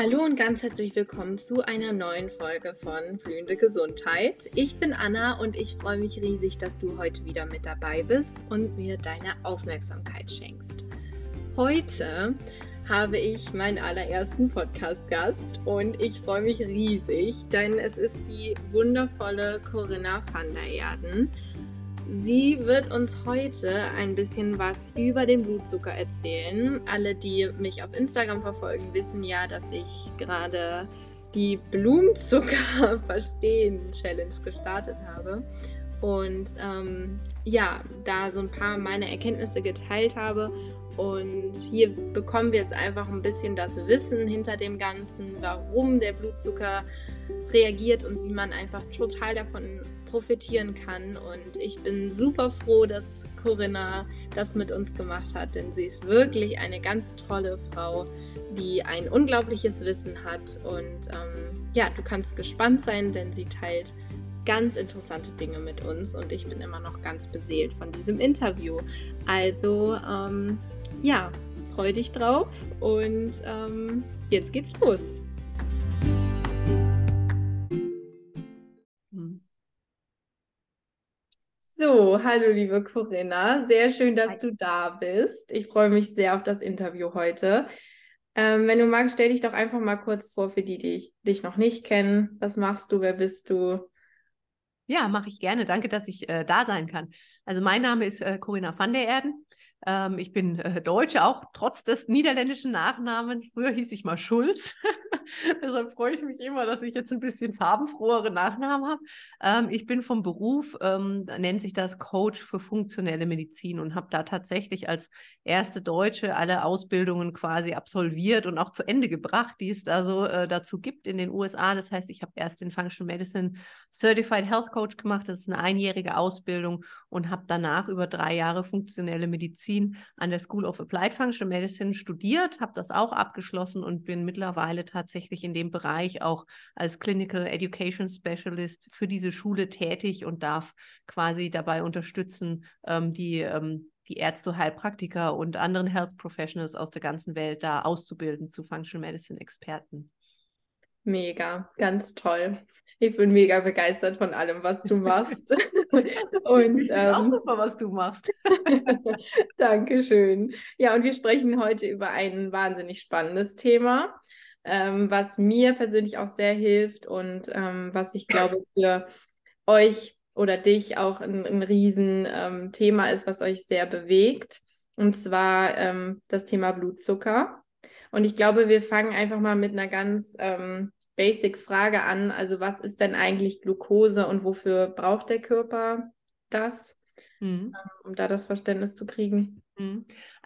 Hallo und ganz herzlich willkommen zu einer neuen Folge von Blühende Gesundheit. Ich bin Anna und ich freue mich riesig, dass du heute wieder mit dabei bist und mir deine Aufmerksamkeit schenkst. Heute habe ich meinen allerersten Podcast-Gast und ich freue mich riesig, denn es ist die wundervolle Corinna van der Erden. Sie wird uns heute ein bisschen was über den Blutzucker erzählen. Alle, die mich auf Instagram verfolgen, wissen ja, dass ich gerade die Blumenzucker verstehen Challenge gestartet habe und ähm, ja, da so ein paar meiner Erkenntnisse geteilt habe. Und hier bekommen wir jetzt einfach ein bisschen das Wissen hinter dem Ganzen, warum der Blutzucker reagiert und wie man einfach total davon profitieren kann. Und ich bin super froh, dass Corinna das mit uns gemacht hat, denn sie ist wirklich eine ganz tolle Frau, die ein unglaubliches Wissen hat. Und ähm, ja, du kannst gespannt sein, denn sie teilt ganz interessante Dinge mit uns und ich bin immer noch ganz beseelt von diesem Interview. Also ähm, ja, freu dich drauf und ähm, jetzt geht's los. So, hallo liebe Corinna, sehr schön, dass Hi. du da bist. Ich freue mich sehr auf das Interview heute. Ähm, wenn du magst, stell dich doch einfach mal kurz vor für die, die dich noch nicht kennen. Was machst du? Wer bist du? Ja, mache ich gerne. Danke, dass ich äh, da sein kann. Also mein Name ist äh, Corinna van der Erden. Ähm, ich bin äh, Deutsche, auch trotz des niederländischen Nachnamens. Früher hieß ich mal Schulz. Deshalb freue ich mich immer, dass ich jetzt ein bisschen farbenfrohere Nachnamen habe. Ähm, ich bin vom Beruf, ähm, nennt sich das Coach für funktionelle Medizin und habe da tatsächlich als erste Deutsche alle Ausbildungen quasi absolviert und auch zu Ende gebracht, die es da so äh, dazu gibt in den USA. Das heißt, ich habe erst den Functional Medicine Certified Health Coach gemacht. Das ist eine einjährige Ausbildung und habe danach über drei Jahre funktionelle Medizin an der School of Applied Functional Medicine studiert, habe das auch abgeschlossen und bin mittlerweile tatsächlich in dem Bereich auch als Clinical Education Specialist für diese Schule tätig und darf quasi dabei unterstützen, ähm, die ähm, die Ärzte, Heilpraktiker und anderen Health Professionals aus der ganzen Welt da auszubilden zu Functional Medicine Experten. Mega, ganz toll. Ich bin mega begeistert von allem, was du machst. und ich ähm, auch super, was du machst. Dankeschön. Ja, und wir sprechen heute über ein wahnsinnig spannendes Thema, ähm, was mir persönlich auch sehr hilft und ähm, was ich glaube für euch oder dich auch ein, ein Riesenthema ähm, ist, was euch sehr bewegt. Und zwar ähm, das Thema Blutzucker. Und ich glaube, wir fangen einfach mal mit einer ganz ähm, Basic-Frage an. Also was ist denn eigentlich Glucose und wofür braucht der Körper das, mhm. Ähm, um da das Verständnis zu kriegen?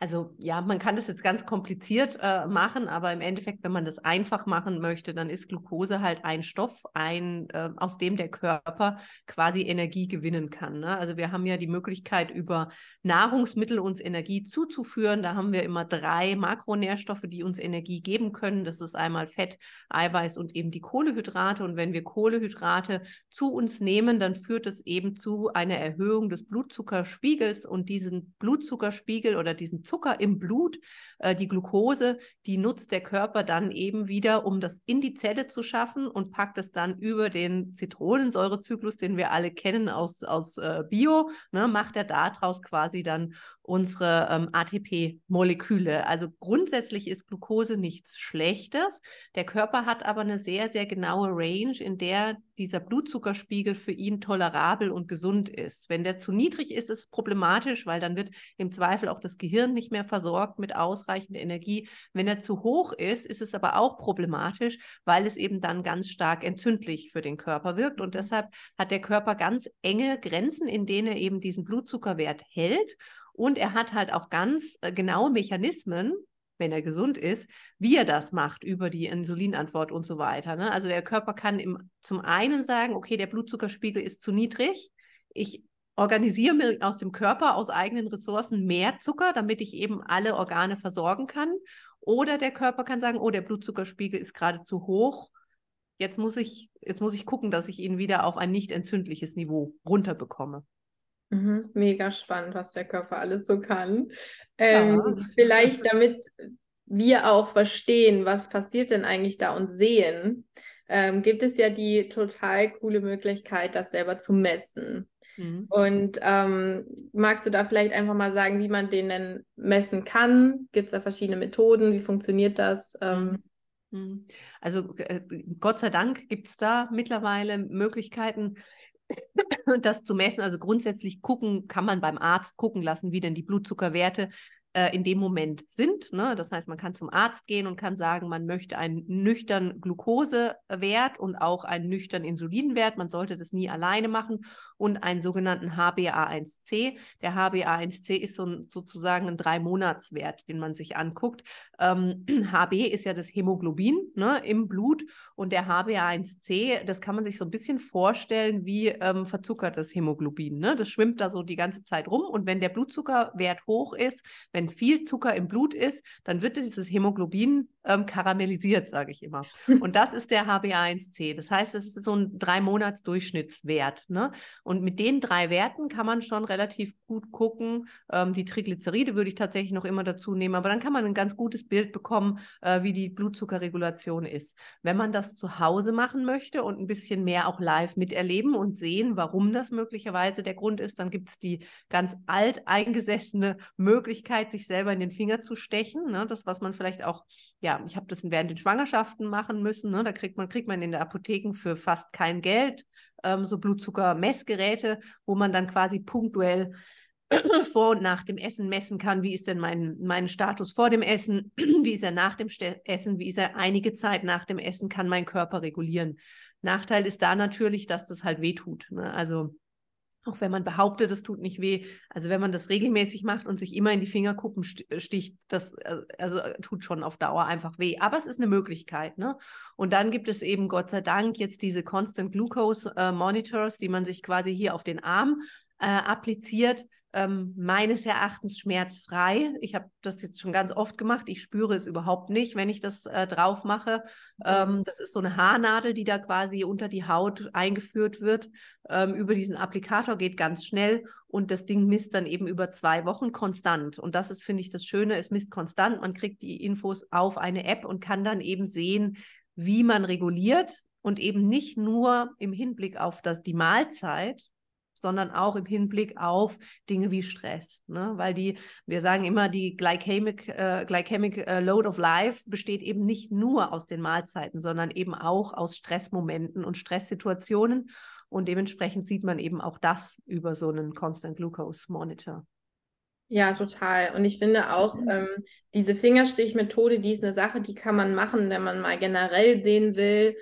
Also ja, man kann das jetzt ganz kompliziert äh, machen, aber im Endeffekt, wenn man das einfach machen möchte, dann ist Glucose halt ein Stoff, ein, äh, aus dem der Körper quasi Energie gewinnen kann. Ne? Also wir haben ja die Möglichkeit, über Nahrungsmittel uns Energie zuzuführen. Da haben wir immer drei Makronährstoffe, die uns Energie geben können. Das ist einmal Fett, Eiweiß und eben die Kohlehydrate. Und wenn wir Kohlehydrate zu uns nehmen, dann führt es eben zu einer Erhöhung des Blutzuckerspiegels und diesen Blutzuckerspiegel oder diesen Zucker im Blut, äh, die Glucose, die nutzt der Körper dann eben wieder, um das in die Zelle zu schaffen und packt es dann über den Zitronensäurezyklus, den wir alle kennen aus, aus äh, Bio, ne, macht er daraus quasi dann unsere ähm, ATP-Moleküle. Also grundsätzlich ist Glucose nichts Schlechtes. Der Körper hat aber eine sehr, sehr genaue Range, in der dieser Blutzuckerspiegel für ihn tolerabel und gesund ist. Wenn der zu niedrig ist, ist es problematisch, weil dann wird im Zweifel auch das Gehirn nicht mehr versorgt mit ausreichend Energie. Wenn er zu hoch ist, ist es aber auch problematisch, weil es eben dann ganz stark entzündlich für den Körper wirkt. Und deshalb hat der Körper ganz enge Grenzen, in denen er eben diesen Blutzuckerwert hält. Und er hat halt auch ganz äh, genaue Mechanismen, wenn er gesund ist, wie er das macht über die Insulinantwort und so weiter. Ne? Also der Körper kann im, zum einen sagen, okay, der Blutzuckerspiegel ist zu niedrig. Ich organisiere mir aus dem Körper, aus eigenen Ressourcen mehr Zucker, damit ich eben alle Organe versorgen kann. Oder der Körper kann sagen, oh, der Blutzuckerspiegel ist gerade zu hoch. Jetzt muss ich, jetzt muss ich gucken, dass ich ihn wieder auf ein nicht entzündliches Niveau runterbekomme. Mhm, mega spannend, was der Körper alles so kann. Ähm, ja. Vielleicht damit wir auch verstehen, was passiert denn eigentlich da und sehen, ähm, gibt es ja die total coole Möglichkeit, das selber zu messen. Mhm. Und ähm, magst du da vielleicht einfach mal sagen, wie man den denn messen kann? Gibt es da verschiedene Methoden? Wie funktioniert das? Ähm, mhm. Mhm. also äh, Gott sei Dank gibt es da mittlerweile Möglichkeiten, das zu messen. Also grundsätzlich gucken, kann man beim Arzt gucken lassen, wie denn die Blutzuckerwerte äh, in dem Moment sind. Ne? Das heißt, man kann zum Arzt gehen und kann sagen, man möchte einen nüchtern Glukosewert und auch einen nüchtern Insulinwert. Man sollte das nie alleine machen und einen sogenannten HbA1c. Der HbA1c ist so ein, sozusagen ein Drei-Monats-Wert, den man sich anguckt. Ähm, HB ist ja das Hämoglobin ne, im Blut und der HbA1c, das kann man sich so ein bisschen vorstellen wie ähm, verzuckertes Hämoglobin. Ne? Das schwimmt da so die ganze Zeit rum und wenn der Blutzuckerwert hoch ist, wenn viel Zucker im Blut ist, dann wird dieses Hämoglobin ähm, karamellisiert, sage ich immer. Und das ist der HbA1c. Das heißt, es ist so ein drei Monats Durchschnittswert. Ne? Und mit den drei Werten kann man schon relativ gut gucken. Ähm, die Triglyceride würde ich tatsächlich noch immer dazu nehmen, aber dann kann man ein ganz gutes Bild bekommen, äh, wie die Blutzuckerregulation ist. Wenn man das zu Hause machen möchte und ein bisschen mehr auch live miterleben und sehen, warum das möglicherweise der Grund ist, dann gibt es die ganz alt eingesessene Möglichkeit, sich selber in den Finger zu stechen. Ne? Das, was man vielleicht auch, ja, ich habe das während den Schwangerschaften machen müssen. Ne? Da kriegt man, kriegt man in der Apotheken für fast kein Geld ähm, so Blutzuckermessgeräte, wo man dann quasi punktuell vor und nach dem Essen messen kann, wie ist denn mein, mein Status vor dem Essen, wie ist er nach dem Ste Essen, wie ist er einige Zeit nach dem Essen, kann mein Körper regulieren. Nachteil ist da natürlich, dass das halt wehtut. Ne? Also auch wenn man behauptet, es tut nicht weh. Also wenn man das regelmäßig macht und sich immer in die Fingerkuppen äh, sticht, das äh, also äh, tut schon auf Dauer einfach weh. Aber es ist eine Möglichkeit. Ne? Und dann gibt es eben Gott sei Dank jetzt diese Constant Glucose äh, Monitors, die man sich quasi hier auf den Arm äh, appliziert, ähm, meines Erachtens schmerzfrei. Ich habe das jetzt schon ganz oft gemacht. Ich spüre es überhaupt nicht, wenn ich das äh, drauf mache. Ähm, das ist so eine Haarnadel, die da quasi unter die Haut eingeführt wird. Ähm, über diesen Applikator geht ganz schnell und das Ding misst dann eben über zwei Wochen konstant. Und das ist, finde ich, das Schöne. Es misst konstant. Man kriegt die Infos auf eine App und kann dann eben sehen, wie man reguliert und eben nicht nur im Hinblick auf das, die Mahlzeit, sondern auch im Hinblick auf Dinge wie Stress. Ne? Weil die, wir sagen immer, die Glycemic, äh, Glycemic äh, Load of Life besteht eben nicht nur aus den Mahlzeiten, sondern eben auch aus Stressmomenten und Stresssituationen. Und dementsprechend sieht man eben auch das über so einen Constant Glucose Monitor. Ja, total. Und ich finde auch, mhm. ähm, diese Fingerstichmethode, die ist eine Sache, die kann man machen, wenn man mal generell sehen will,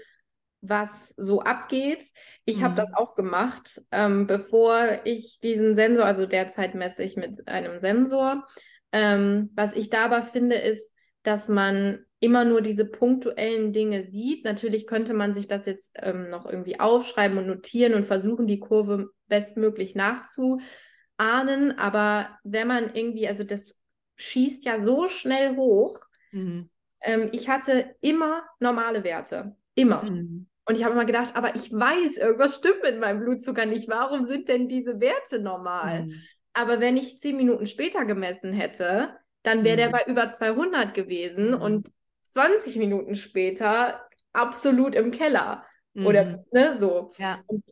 was so abgeht. Ich mhm. habe das auch gemacht, ähm, bevor ich diesen Sensor, also derzeit messe ich mit einem Sensor. Ähm, was ich da aber finde, ist, dass man immer nur diese punktuellen Dinge sieht. Natürlich könnte man sich das jetzt ähm, noch irgendwie aufschreiben und notieren und versuchen, die Kurve bestmöglich nachzuahnen. Aber wenn man irgendwie, also das schießt ja so schnell hoch. Mhm. Ähm, ich hatte immer normale Werte. Immer. Mhm. Und ich habe immer gedacht, aber ich weiß, irgendwas stimmt mit meinem Blutzucker nicht. Warum sind denn diese Werte normal? Mhm. Aber wenn ich zehn Minuten später gemessen hätte, dann wäre mhm. der bei über 200 gewesen mhm. und 20 Minuten später absolut im Keller. Oder mhm. ne, so. Ja. Und,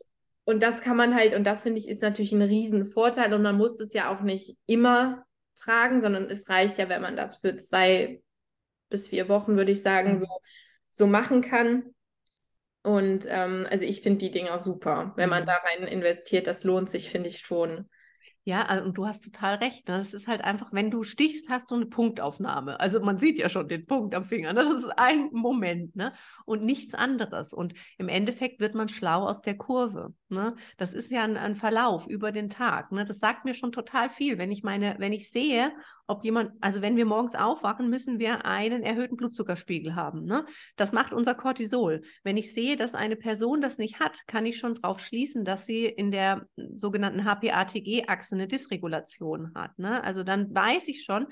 und das kann man halt, und das finde ich ist natürlich ein Riesenvorteil. Und man muss es ja auch nicht immer tragen, sondern es reicht ja, wenn man das für zwei bis vier Wochen, würde ich sagen, mhm. so, so machen kann. Und ähm, also ich finde die Dinger super. Wenn man mhm. da rein investiert, das lohnt sich, finde ich schon. Ja, also, und du hast total recht. Ne? Das ist halt einfach, wenn du stichst, hast du eine Punktaufnahme. Also man sieht ja schon den Punkt am Finger. Ne? Das ist ein Moment ne? und nichts anderes. Und im Endeffekt wird man schlau aus der Kurve. Ne? Das ist ja ein, ein Verlauf über den Tag. Ne? Das sagt mir schon total viel. Wenn ich meine, wenn ich sehe, ob jemand, also wenn wir morgens aufwachen, müssen wir einen erhöhten Blutzuckerspiegel haben. Ne? Das macht unser Cortisol. Wenn ich sehe, dass eine Person das nicht hat, kann ich schon darauf schließen, dass sie in der sogenannten HPATG-Achse eine Dysregulation hat. Ne? Also dann weiß ich schon,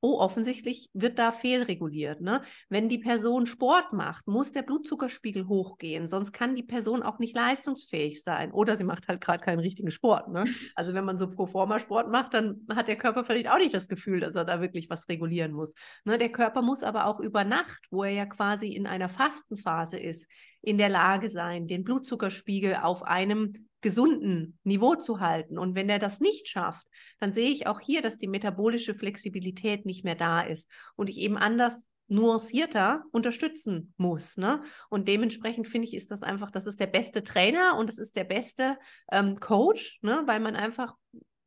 oh, offensichtlich wird da fehlreguliert. Ne? Wenn die Person Sport macht, muss der Blutzuckerspiegel hochgehen, sonst kann die Person auch nicht leistungsfähig sein. Oder sie macht halt gerade keinen richtigen Sport. Ne? Also wenn man so pro forma Sport macht, dann hat der Körper vielleicht auch nicht das Gefühl, dass er da wirklich was regulieren muss. Ne? Der Körper muss aber auch über Nacht, wo er ja quasi in einer Fastenphase ist, in der Lage sein, den Blutzuckerspiegel auf einem gesunden Niveau zu halten. Und wenn er das nicht schafft, dann sehe ich auch hier, dass die metabolische Flexibilität nicht mehr da ist und ich eben anders nuancierter unterstützen muss. Ne? Und dementsprechend finde ich, ist das einfach, das ist der beste Trainer und das ist der beste ähm, Coach, ne? weil man einfach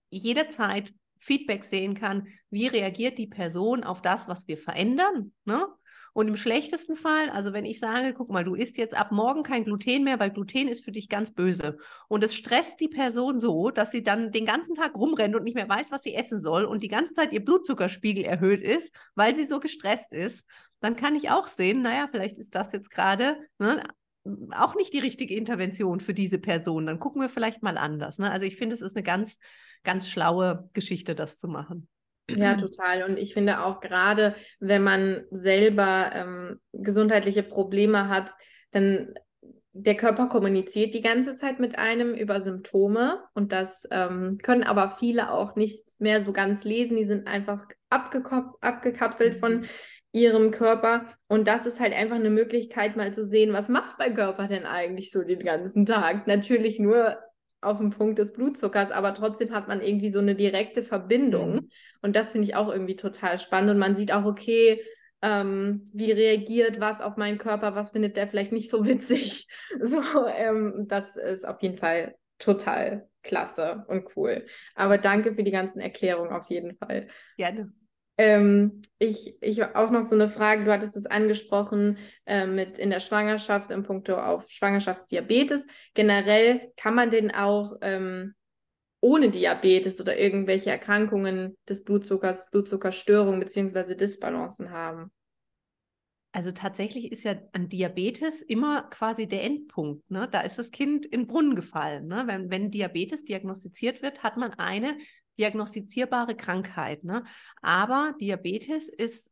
jederzeit Feedback sehen kann, wie reagiert die Person auf das, was wir verändern. Ne? Und im schlechtesten Fall, also wenn ich sage, guck mal, du isst jetzt ab morgen kein Gluten mehr, weil Gluten ist für dich ganz böse. Und es stresst die Person so, dass sie dann den ganzen Tag rumrennt und nicht mehr weiß, was sie essen soll und die ganze Zeit ihr Blutzuckerspiegel erhöht ist, weil sie so gestresst ist, dann kann ich auch sehen, naja, vielleicht ist das jetzt gerade ne, auch nicht die richtige Intervention für diese Person. Dann gucken wir vielleicht mal anders. Ne? Also ich finde, es ist eine ganz, ganz schlaue Geschichte, das zu machen. Ja, total. Und ich finde auch gerade, wenn man selber ähm, gesundheitliche Probleme hat, dann der Körper kommuniziert die ganze Zeit mit einem über Symptome und das ähm, können aber viele auch nicht mehr so ganz lesen. Die sind einfach abgekapselt von mhm. ihrem Körper und das ist halt einfach eine Möglichkeit, mal zu sehen, was macht mein Körper denn eigentlich so den ganzen Tag. Natürlich nur auf dem Punkt des Blutzuckers, aber trotzdem hat man irgendwie so eine direkte Verbindung. Mhm. Und das finde ich auch irgendwie total spannend. Und man sieht auch, okay, ähm, wie reagiert was auf meinen Körper, was findet der vielleicht nicht so witzig. So, ähm, das ist auf jeden Fall total klasse und cool. Aber danke für die ganzen Erklärungen auf jeden Fall. Gerne. Ähm, ich, ich auch noch so eine Frage, du hattest es angesprochen äh, mit in der Schwangerschaft im Punkto auf Schwangerschaftsdiabetes. Generell kann man den auch ähm, ohne Diabetes oder irgendwelche Erkrankungen des Blutzuckers, Blutzuckerstörungen bzw. Disbalancen haben. Also tatsächlich ist ja an Diabetes immer quasi der Endpunkt. Ne? Da ist das Kind in den Brunnen gefallen. Ne? Wenn, wenn Diabetes diagnostiziert wird, hat man eine diagnostizierbare Krankheit. Ne? Aber Diabetes ist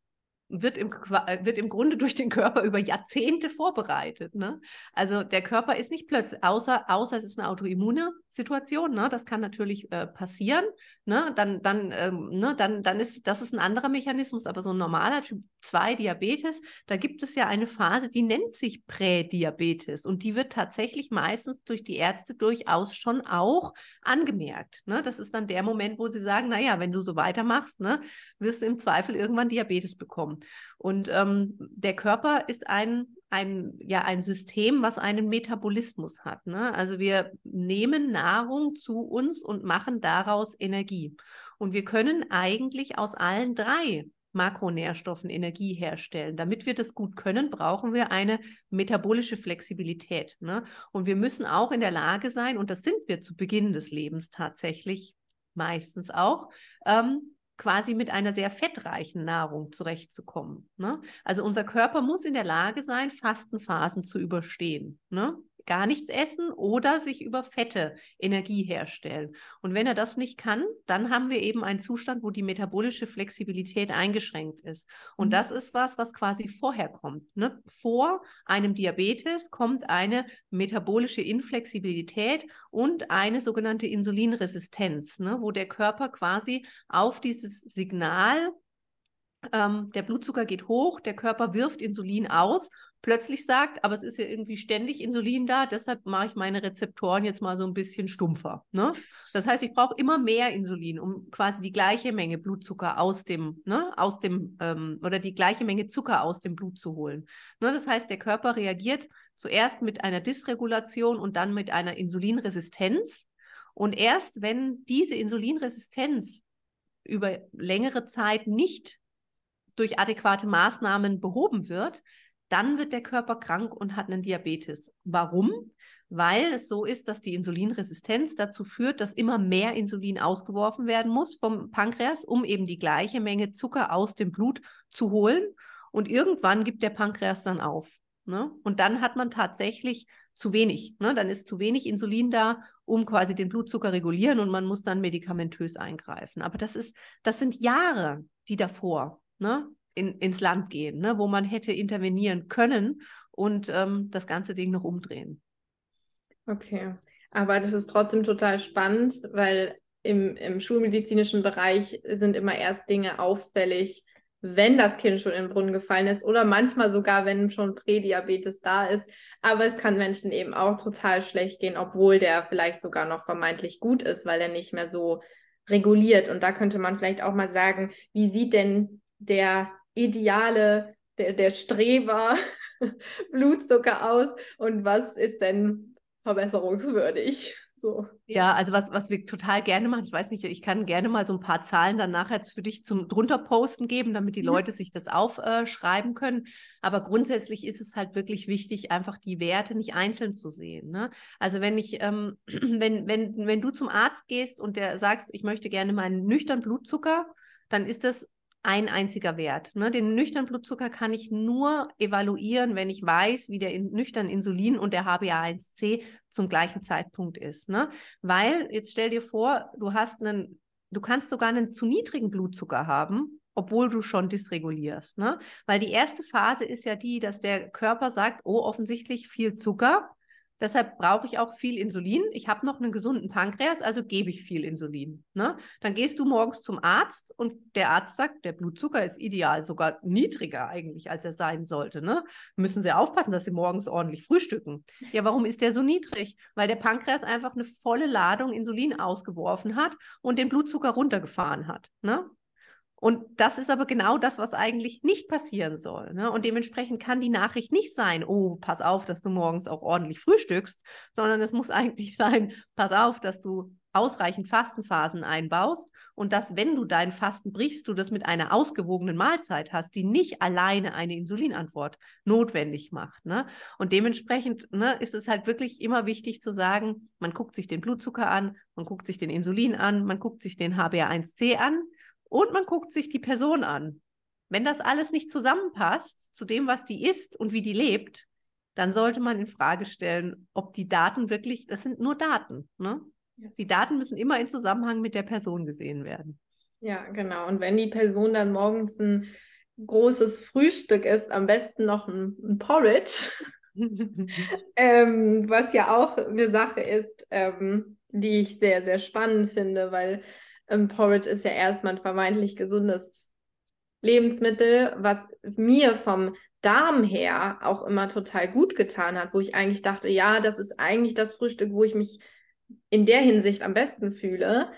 wird im, wird im Grunde durch den Körper über Jahrzehnte vorbereitet. Ne? Also der Körper ist nicht plötzlich, außer, außer es ist eine autoimmune Situation, ne? das kann natürlich äh, passieren, ne? dann, dann, ähm, ne? dann, dann ist das ist ein anderer Mechanismus, aber so ein normaler Typ 2 Diabetes, da gibt es ja eine Phase, die nennt sich Prädiabetes und die wird tatsächlich meistens durch die Ärzte durchaus schon auch angemerkt. Ne? Das ist dann der Moment, wo sie sagen, naja, wenn du so weitermachst, ne, wirst du im Zweifel irgendwann Diabetes bekommen. Und ähm, der Körper ist ein, ein, ja, ein System, was einen Metabolismus hat. Ne? Also wir nehmen Nahrung zu uns und machen daraus Energie. Und wir können eigentlich aus allen drei Makronährstoffen Energie herstellen. Damit wir das gut können, brauchen wir eine metabolische Flexibilität. Ne? Und wir müssen auch in der Lage sein, und das sind wir zu Beginn des Lebens tatsächlich meistens auch, ähm, quasi mit einer sehr fettreichen Nahrung zurechtzukommen. Ne? Also unser Körper muss in der Lage sein, Fastenphasen zu überstehen. Ne? Gar nichts essen oder sich über Fette Energie herstellen. Und wenn er das nicht kann, dann haben wir eben einen Zustand, wo die metabolische Flexibilität eingeschränkt ist. Und mhm. das ist was, was quasi vorher kommt. Ne? Vor einem Diabetes kommt eine metabolische Inflexibilität und eine sogenannte Insulinresistenz, ne? wo der Körper quasi auf dieses Signal ähm, der Blutzucker geht hoch, der Körper wirft Insulin aus plötzlich sagt, aber es ist ja irgendwie ständig Insulin da, deshalb mache ich meine Rezeptoren jetzt mal so ein bisschen stumpfer. Ne? Das heißt, ich brauche immer mehr Insulin, um quasi die gleiche Menge Blutzucker aus dem, ne, aus dem, ähm, oder die gleiche Menge Zucker aus dem Blut zu holen. Ne? Das heißt, der Körper reagiert zuerst mit einer Dysregulation und dann mit einer Insulinresistenz. Und erst wenn diese Insulinresistenz über längere Zeit nicht durch adäquate Maßnahmen behoben wird, dann wird der Körper krank und hat einen Diabetes. Warum? Weil es so ist, dass die Insulinresistenz dazu führt, dass immer mehr Insulin ausgeworfen werden muss vom Pankreas, um eben die gleiche Menge Zucker aus dem Blut zu holen. Und irgendwann gibt der Pankreas dann auf. Ne? Und dann hat man tatsächlich zu wenig. Ne? Dann ist zu wenig Insulin da, um quasi den Blutzucker regulieren und man muss dann medikamentös eingreifen. Aber das ist, das sind Jahre, die davor, ne? In, ins Land gehen, ne? wo man hätte intervenieren können und ähm, das ganze Ding noch umdrehen. Okay, aber das ist trotzdem total spannend, weil im, im schulmedizinischen Bereich sind immer erst Dinge auffällig, wenn das Kind schon in den Brunnen gefallen ist oder manchmal sogar, wenn schon Prädiabetes da ist. Aber es kann Menschen eben auch total schlecht gehen, obwohl der vielleicht sogar noch vermeintlich gut ist, weil er nicht mehr so reguliert. Und da könnte man vielleicht auch mal sagen, wie sieht denn der ideale, der, der Streber Blutzucker aus und was ist denn verbesserungswürdig? So. Ja, also was, was wir total gerne machen, ich weiß nicht, ich kann gerne mal so ein paar Zahlen dann nachher für dich zum drunter posten geben, damit die mhm. Leute sich das aufschreiben äh, können. Aber grundsätzlich ist es halt wirklich wichtig, einfach die Werte nicht einzeln zu sehen. Ne? Also wenn ich, ähm, wenn, wenn, wenn du zum Arzt gehst und der sagst, ich möchte gerne meinen nüchtern Blutzucker, dann ist das ein einziger Wert. Ne? Den nüchternen Blutzucker kann ich nur evaluieren, wenn ich weiß, wie der in, nüchtern Insulin und der HbA1c zum gleichen Zeitpunkt ist. Ne? Weil, jetzt stell dir vor, du hast einen, du kannst sogar einen zu niedrigen Blutzucker haben, obwohl du schon dysregulierst. Ne? Weil die erste Phase ist ja die, dass der Körper sagt, oh, offensichtlich viel Zucker. Deshalb brauche ich auch viel Insulin. Ich habe noch einen gesunden Pankreas, also gebe ich viel Insulin. Ne? Dann gehst du morgens zum Arzt und der Arzt sagt, der Blutzucker ist ideal, sogar niedriger eigentlich, als er sein sollte. Ne? Müssen Sie aufpassen, dass Sie morgens ordentlich frühstücken. Ja, warum ist der so niedrig? Weil der Pankreas einfach eine volle Ladung Insulin ausgeworfen hat und den Blutzucker runtergefahren hat. Ne? Und das ist aber genau das, was eigentlich nicht passieren soll. Ne? Und dementsprechend kann die Nachricht nicht sein, oh, pass auf, dass du morgens auch ordentlich frühstückst, sondern es muss eigentlich sein, pass auf, dass du ausreichend Fastenphasen einbaust und dass, wenn du dein Fasten brichst, du das mit einer ausgewogenen Mahlzeit hast, die nicht alleine eine Insulinantwort notwendig macht. Ne? Und dementsprechend ne, ist es halt wirklich immer wichtig zu sagen, man guckt sich den Blutzucker an, man guckt sich den Insulin an, man guckt sich den HbA1c an und man guckt sich die Person an. Wenn das alles nicht zusammenpasst zu dem, was die ist und wie die lebt, dann sollte man in Frage stellen, ob die Daten wirklich, das sind nur Daten. Ne? Ja. Die Daten müssen immer in Zusammenhang mit der Person gesehen werden. Ja, genau. Und wenn die Person dann morgens ein großes Frühstück ist, am besten noch ein, ein Porridge, ähm, was ja auch eine Sache ist, ähm, die ich sehr, sehr spannend finde, weil Porridge ist ja erstmal ein vermeintlich gesundes Lebensmittel, was mir vom Darm her auch immer total gut getan hat, wo ich eigentlich dachte, ja, das ist eigentlich das Frühstück, wo ich mich in der Hinsicht am besten fühle.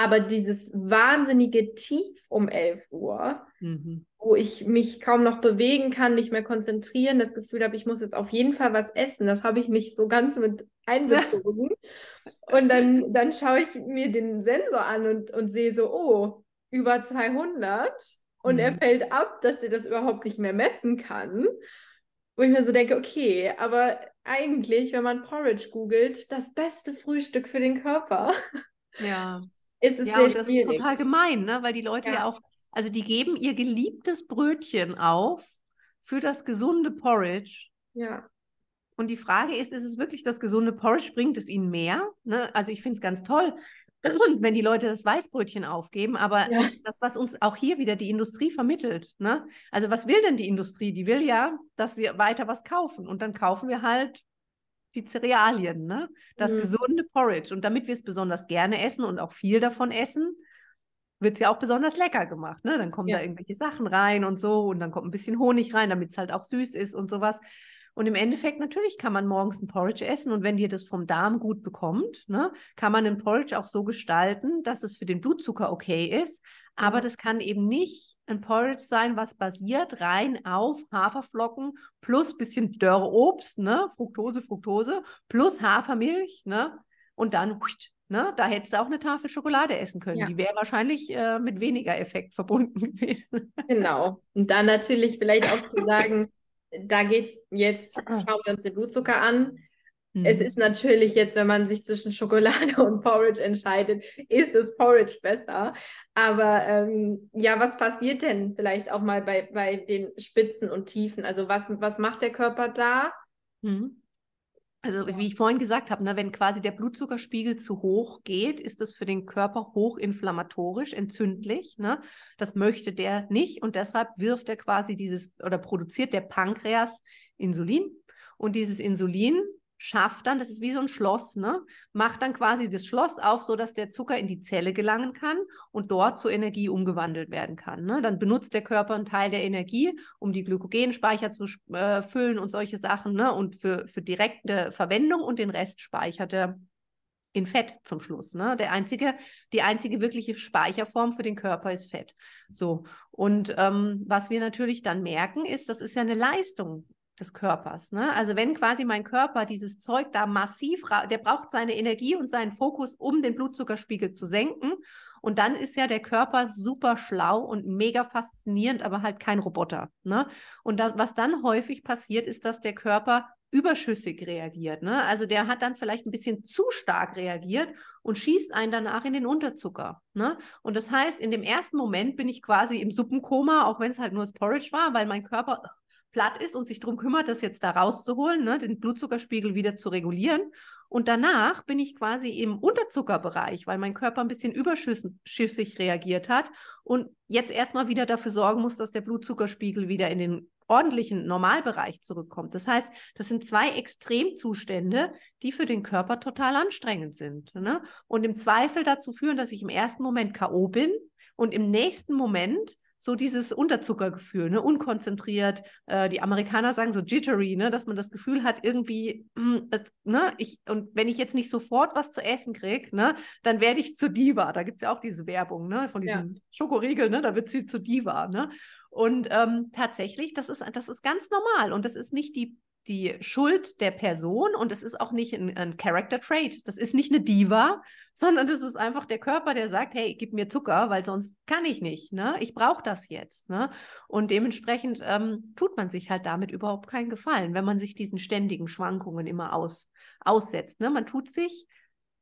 Aber dieses wahnsinnige Tief um 11 Uhr, mhm. wo ich mich kaum noch bewegen kann, nicht mehr konzentrieren, das Gefühl habe, ich muss jetzt auf jeden Fall was essen, das habe ich nicht so ganz mit einbezogen. und dann, dann schaue ich mir den Sensor an und, und sehe so, oh, über 200. Und mhm. er fällt ab, dass er das überhaupt nicht mehr messen kann. Wo ich mir so denke, okay, aber eigentlich, wenn man Porridge googelt, das beste Frühstück für den Körper. Ja ist es ja, sehr und das schwierig. ist total gemein, ne? weil die Leute ja. ja auch, also die geben ihr geliebtes Brötchen auf für das gesunde Porridge. Ja. Und die Frage ist, ist es wirklich das gesunde Porridge? Bringt es ihnen mehr? Ne? Also ich finde es ganz toll, wenn die Leute das Weißbrötchen aufgeben, aber ja. das, was uns auch hier wieder die Industrie vermittelt, ne? Also was will denn die Industrie? Die will ja, dass wir weiter was kaufen. Und dann kaufen wir halt die Cerealien, ne? Das mhm. gesunde Porridge. Und damit wir es besonders gerne essen und auch viel davon essen, wird es ja auch besonders lecker gemacht. Ne? Dann kommen ja. da irgendwelche Sachen rein und so und dann kommt ein bisschen Honig rein, damit es halt auch süß ist und sowas. Und im Endeffekt, natürlich kann man morgens ein Porridge essen und wenn dir das vom Darm gut bekommt, ne, kann man ein Porridge auch so gestalten, dass es für den Blutzucker okay ist. Aber das kann eben nicht ein Porridge sein, was basiert rein auf Haferflocken plus bisschen Dörrobst, ne, Fructose, Fructose, plus Hafermilch, ne, und dann, ne, da hättest du auch eine Tafel Schokolade essen können. Ja. Die wäre wahrscheinlich äh, mit weniger Effekt verbunden gewesen. Genau. Und dann natürlich vielleicht auch zu sagen, da geht es jetzt, ah. schauen wir uns den Blutzucker an. Mhm. Es ist natürlich jetzt, wenn man sich zwischen Schokolade und Porridge entscheidet, ist es Porridge besser. Aber ähm, ja, was passiert denn vielleicht auch mal bei, bei den Spitzen und Tiefen? Also was, was macht der Körper da? Mhm. Also wie ich vorhin gesagt habe, ne, wenn quasi der Blutzuckerspiegel zu hoch geht, ist das für den Körper hochinflammatorisch, entzündlich. Ne? Das möchte der nicht und deshalb wirft er quasi dieses oder produziert der Pankreas Insulin. Und dieses Insulin schafft dann, das ist wie so ein Schloss, ne? macht dann quasi das Schloss auf, sodass der Zucker in die Zelle gelangen kann und dort zur Energie umgewandelt werden kann. Ne? Dann benutzt der Körper einen Teil der Energie, um die Glykogenspeicher zu äh, füllen und solche Sachen ne? und für, für direkte Verwendung und den Rest speichert er in Fett zum Schluss. Ne? Der einzige, die einzige wirkliche Speicherform für den Körper ist Fett. So. Und ähm, was wir natürlich dann merken, ist, das ist ja eine Leistung, des Körpers. Ne? Also wenn quasi mein Körper dieses Zeug da massiv, der braucht seine Energie und seinen Fokus, um den Blutzuckerspiegel zu senken. Und dann ist ja der Körper super schlau und mega faszinierend, aber halt kein Roboter. Ne? Und das, was dann häufig passiert, ist, dass der Körper überschüssig reagiert. Ne? Also der hat dann vielleicht ein bisschen zu stark reagiert und schießt einen danach in den Unterzucker. Ne? Und das heißt, in dem ersten Moment bin ich quasi im Suppenkoma, auch wenn es halt nur das Porridge war, weil mein Körper platt ist und sich darum kümmert, das jetzt da rauszuholen, ne, den Blutzuckerspiegel wieder zu regulieren. Und danach bin ich quasi im Unterzuckerbereich, weil mein Körper ein bisschen überschüssig reagiert hat und jetzt erstmal wieder dafür sorgen muss, dass der Blutzuckerspiegel wieder in den ordentlichen Normalbereich zurückkommt. Das heißt, das sind zwei Extremzustände, die für den Körper total anstrengend sind. Ne? Und im Zweifel dazu führen, dass ich im ersten Moment K.O. bin und im nächsten Moment so dieses Unterzuckergefühl, ne, unkonzentriert. Äh, die Amerikaner sagen so jittery, ne, dass man das Gefühl hat, irgendwie, mh, hm, das, ne, ich, und wenn ich jetzt nicht sofort was zu essen kriege, ne, dann werde ich zur Diva. Da gibt es ja auch diese Werbung, ne, von diesem ja. Schokoriegel, ne, da wird sie zur Diva, ne. Und ähm, tatsächlich, das ist, das ist ganz normal und das ist nicht die die Schuld der Person und es ist auch nicht ein, ein, Character Trait. Das ist nicht eine Diva, sondern das ist einfach der Körper, der sagt, hey, gib mir Zucker, weil sonst kann ich nicht. Ne? Ich brauche das jetzt. Ne? Und dementsprechend ähm, tut man sich halt damit überhaupt keinen Gefallen, wenn man sich diesen ständigen Schwankungen immer aus, aussetzt. Ne? Man tut sich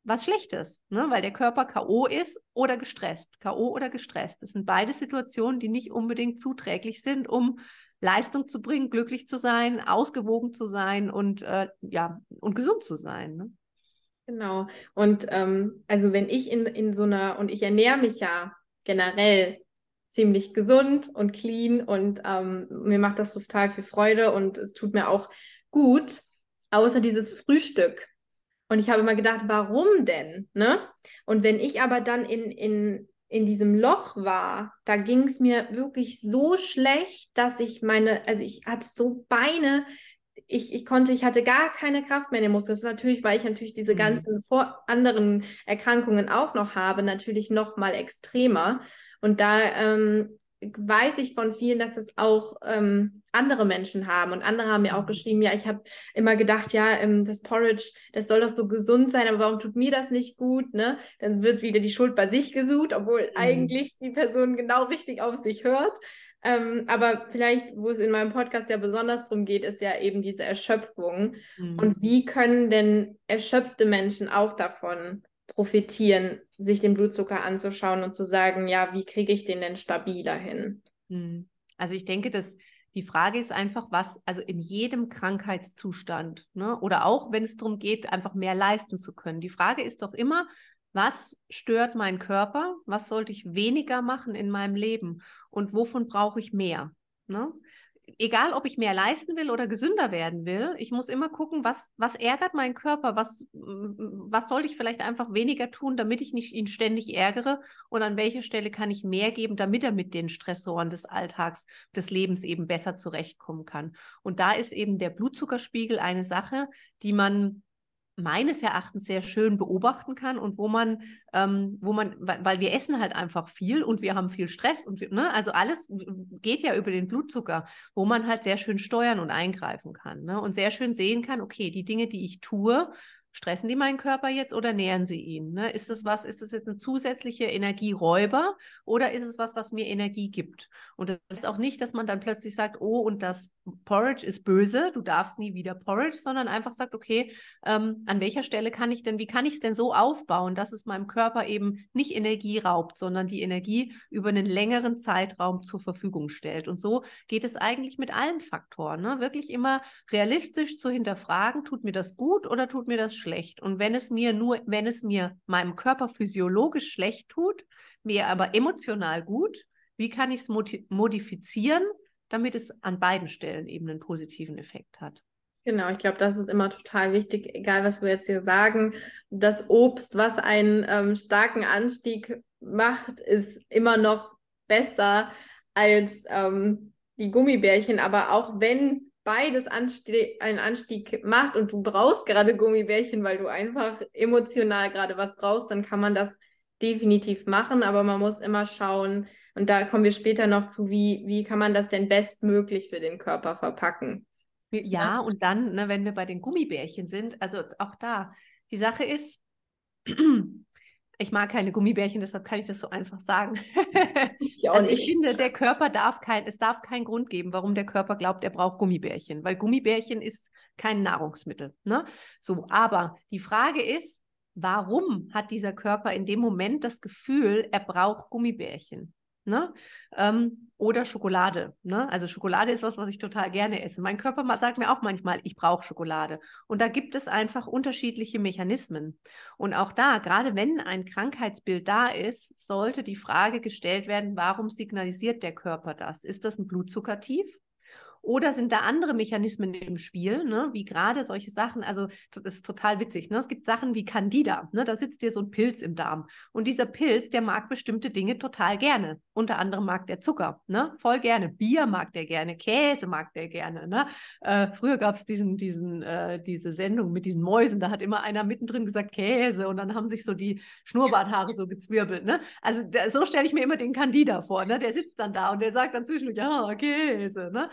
was Schlechtes, ne? weil der Körper K.O. ist oder gestresst. K.O. oder gestresst. Das sind beide Situationen, die nicht unbedingt zuträglich sind, um Leistung zu bringen, glücklich zu sein, ausgewogen zu sein und äh, ja, und gesund zu sein. Ne? Genau. Und ähm, also wenn ich in, in so einer, und ich ernähre mich ja generell ziemlich gesund und clean und ähm, mir macht das total viel Freude und es tut mir auch gut, außer dieses Frühstück. Und ich habe immer gedacht, warum denn? Ne? Und wenn ich aber dann in, in in diesem Loch war, da ging es mir wirklich so schlecht, dass ich meine, also ich hatte so Beine, ich, ich konnte, ich hatte gar keine Kraft mehr in den Muskeln. Das ist natürlich, weil ich natürlich diese mhm. ganzen vor anderen Erkrankungen auch noch habe, natürlich noch mal extremer. Und da ähm, weiß ich von vielen, dass es auch ähm, andere Menschen haben. Und andere haben mir auch mhm. geschrieben, ja, ich habe immer gedacht, ja, ähm, das Porridge, das soll doch so gesund sein, aber warum tut mir das nicht gut? Ne? Dann wird wieder die Schuld bei sich gesucht, obwohl mhm. eigentlich die Person genau richtig auf sich hört. Ähm, aber vielleicht, wo es in meinem Podcast ja besonders darum geht, ist ja eben diese Erschöpfung. Mhm. Und wie können denn erschöpfte Menschen auch davon profitieren, sich den Blutzucker anzuschauen und zu sagen, ja, wie kriege ich den denn stabiler hin? Hm. Also ich denke, dass die Frage ist einfach, was, also in jedem Krankheitszustand, ne, oder auch wenn es darum geht, einfach mehr leisten zu können. Die Frage ist doch immer, was stört meinen Körper? Was sollte ich weniger machen in meinem Leben? Und wovon brauche ich mehr? Ne? Egal ob ich mehr leisten will oder gesünder werden will, ich muss immer gucken, was, was ärgert meinen Körper, was, was sollte ich vielleicht einfach weniger tun, damit ich nicht ihn ständig ärgere und an welcher Stelle kann ich mehr geben, damit er mit den Stressoren des Alltags, des Lebens eben besser zurechtkommen kann. Und da ist eben der Blutzuckerspiegel eine Sache, die man meines Erachtens sehr schön beobachten kann und wo man, ähm, wo man, weil, wir essen halt einfach viel und wir haben viel Stress und wir, ne, also alles geht ja über den Blutzucker, wo man halt sehr schön steuern und eingreifen kann ne, und sehr schön sehen kann, okay, die Dinge, die ich tue, Stressen die meinen Körper jetzt oder nähern sie ihn? Ne? Ist das was, ist das jetzt ein zusätzlicher Energieräuber oder ist es was, was mir Energie gibt? Und das ist auch nicht, dass man dann plötzlich sagt, oh, und das Porridge ist böse, du darfst nie wieder Porridge, sondern einfach sagt, okay, ähm, an welcher Stelle kann ich denn, wie kann ich es denn so aufbauen, dass es meinem Körper eben nicht Energie raubt, sondern die Energie über einen längeren Zeitraum zur Verfügung stellt. Und so geht es eigentlich mit allen Faktoren. Ne? Wirklich immer realistisch zu hinterfragen, tut mir das gut oder tut mir das schlecht? Und wenn es mir nur, wenn es mir meinem Körper physiologisch schlecht tut, mir aber emotional gut, wie kann ich es modifizieren, damit es an beiden Stellen eben einen positiven Effekt hat? Genau, ich glaube, das ist immer total wichtig, egal was wir jetzt hier sagen. Das Obst, was einen ähm, starken Anstieg macht, ist immer noch besser als ähm, die Gummibärchen. Aber auch wenn beides Anstieg, einen Anstieg macht und du brauchst gerade Gummibärchen, weil du einfach emotional gerade was brauchst, dann kann man das definitiv machen. Aber man muss immer schauen, und da kommen wir später noch zu, wie, wie kann man das denn bestmöglich für den Körper verpacken. Ja, ja. und dann, ne, wenn wir bei den Gummibärchen sind, also auch da, die Sache ist, ich mag keine Gummibärchen, deshalb kann ich das so einfach sagen. Ich, also ich finde, der Körper darf kein, es darf keinen Grund geben, warum der Körper glaubt, er braucht Gummibärchen, weil Gummibärchen ist kein Nahrungsmittel. Ne? So, aber die Frage ist, warum hat dieser Körper in dem Moment das Gefühl, er braucht Gummibärchen? Ne? Ähm, oder Schokolade. Ne? Also Schokolade ist was, was ich total gerne esse. Mein Körper sagt mir auch manchmal, ich brauche Schokolade. Und da gibt es einfach unterschiedliche Mechanismen. Und auch da, gerade wenn ein Krankheitsbild da ist, sollte die Frage gestellt werden, warum signalisiert der Körper das? Ist das ein Blutzuckertief? Oder sind da andere Mechanismen im Spiel, ne? wie gerade solche Sachen? Also, das ist total witzig. Ne? Es gibt Sachen wie Candida. Ne? Da sitzt dir so ein Pilz im Darm. Und dieser Pilz, der mag bestimmte Dinge total gerne. Unter anderem mag der Zucker. Ne? Voll gerne. Bier mag der gerne. Käse mag der gerne. Ne? Äh, früher gab es diesen, diesen, äh, diese Sendung mit diesen Mäusen. Da hat immer einer mittendrin gesagt Käse. Und dann haben sich so die Schnurrbarthaare so gezwirbelt. Ne? Also, da, so stelle ich mir immer den Candida vor. Ne? Der sitzt dann da und der sagt dann zwischendurch, ja, Käse. Ne?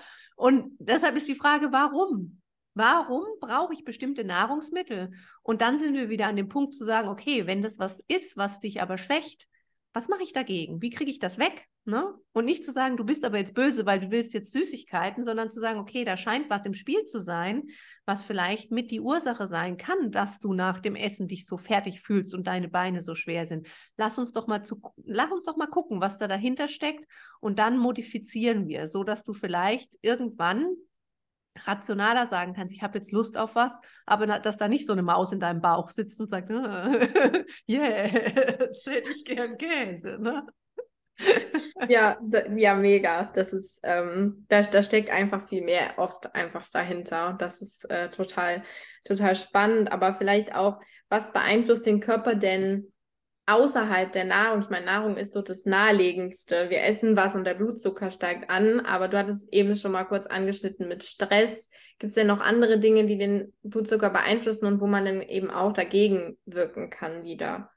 Deshalb ist die Frage, warum? Warum brauche ich bestimmte Nahrungsmittel? Und dann sind wir wieder an dem Punkt zu sagen, okay, wenn das was ist, was dich aber schwächt, was mache ich dagegen? Wie kriege ich das weg? Ne? Und nicht zu sagen, du bist aber jetzt böse, weil du willst jetzt Süßigkeiten, sondern zu sagen, okay, da scheint was im Spiel zu sein, was vielleicht mit die Ursache sein kann, dass du nach dem Essen dich so fertig fühlst und deine Beine so schwer sind. Lass uns doch mal zu, lass uns doch mal gucken, was da dahinter steckt und dann modifizieren wir, so dass du vielleicht irgendwann rationaler sagen kannst, ich habe jetzt Lust auf was, aber dass da nicht so eine Maus in deinem Bauch sitzt und sagt, ah, yeah, jetzt hätte ich gern Käse. Ne? ja, ja, mega. Das ist, ähm, da, da steckt einfach viel mehr oft einfach dahinter. Das ist äh, total, total spannend. Aber vielleicht auch, was beeinflusst den Körper denn außerhalb der Nahrung, ich meine, Nahrung ist so das Naheliegendste. Wir essen was und der Blutzucker steigt an, aber du hattest eben schon mal kurz angeschnitten mit Stress. Gibt es denn noch andere Dinge, die den Blutzucker beeinflussen und wo man dann eben auch dagegen wirken kann wieder?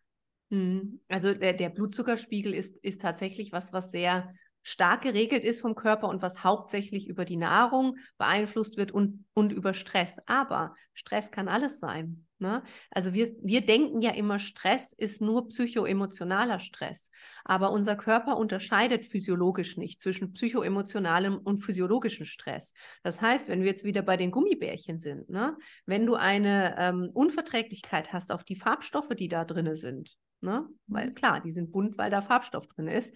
Hm, also der, der Blutzuckerspiegel ist, ist tatsächlich was, was sehr stark geregelt ist vom Körper und was hauptsächlich über die Nahrung beeinflusst wird und, und über Stress. Aber Stress kann alles sein. Ne? Also wir, wir denken ja immer, Stress ist nur psychoemotionaler Stress. Aber unser Körper unterscheidet physiologisch nicht zwischen psychoemotionalem und physiologischem Stress. Das heißt, wenn wir jetzt wieder bei den Gummibärchen sind, ne? wenn du eine ähm, Unverträglichkeit hast auf die Farbstoffe, die da drin sind, ne? weil mhm. klar, die sind bunt, weil da Farbstoff drin ist,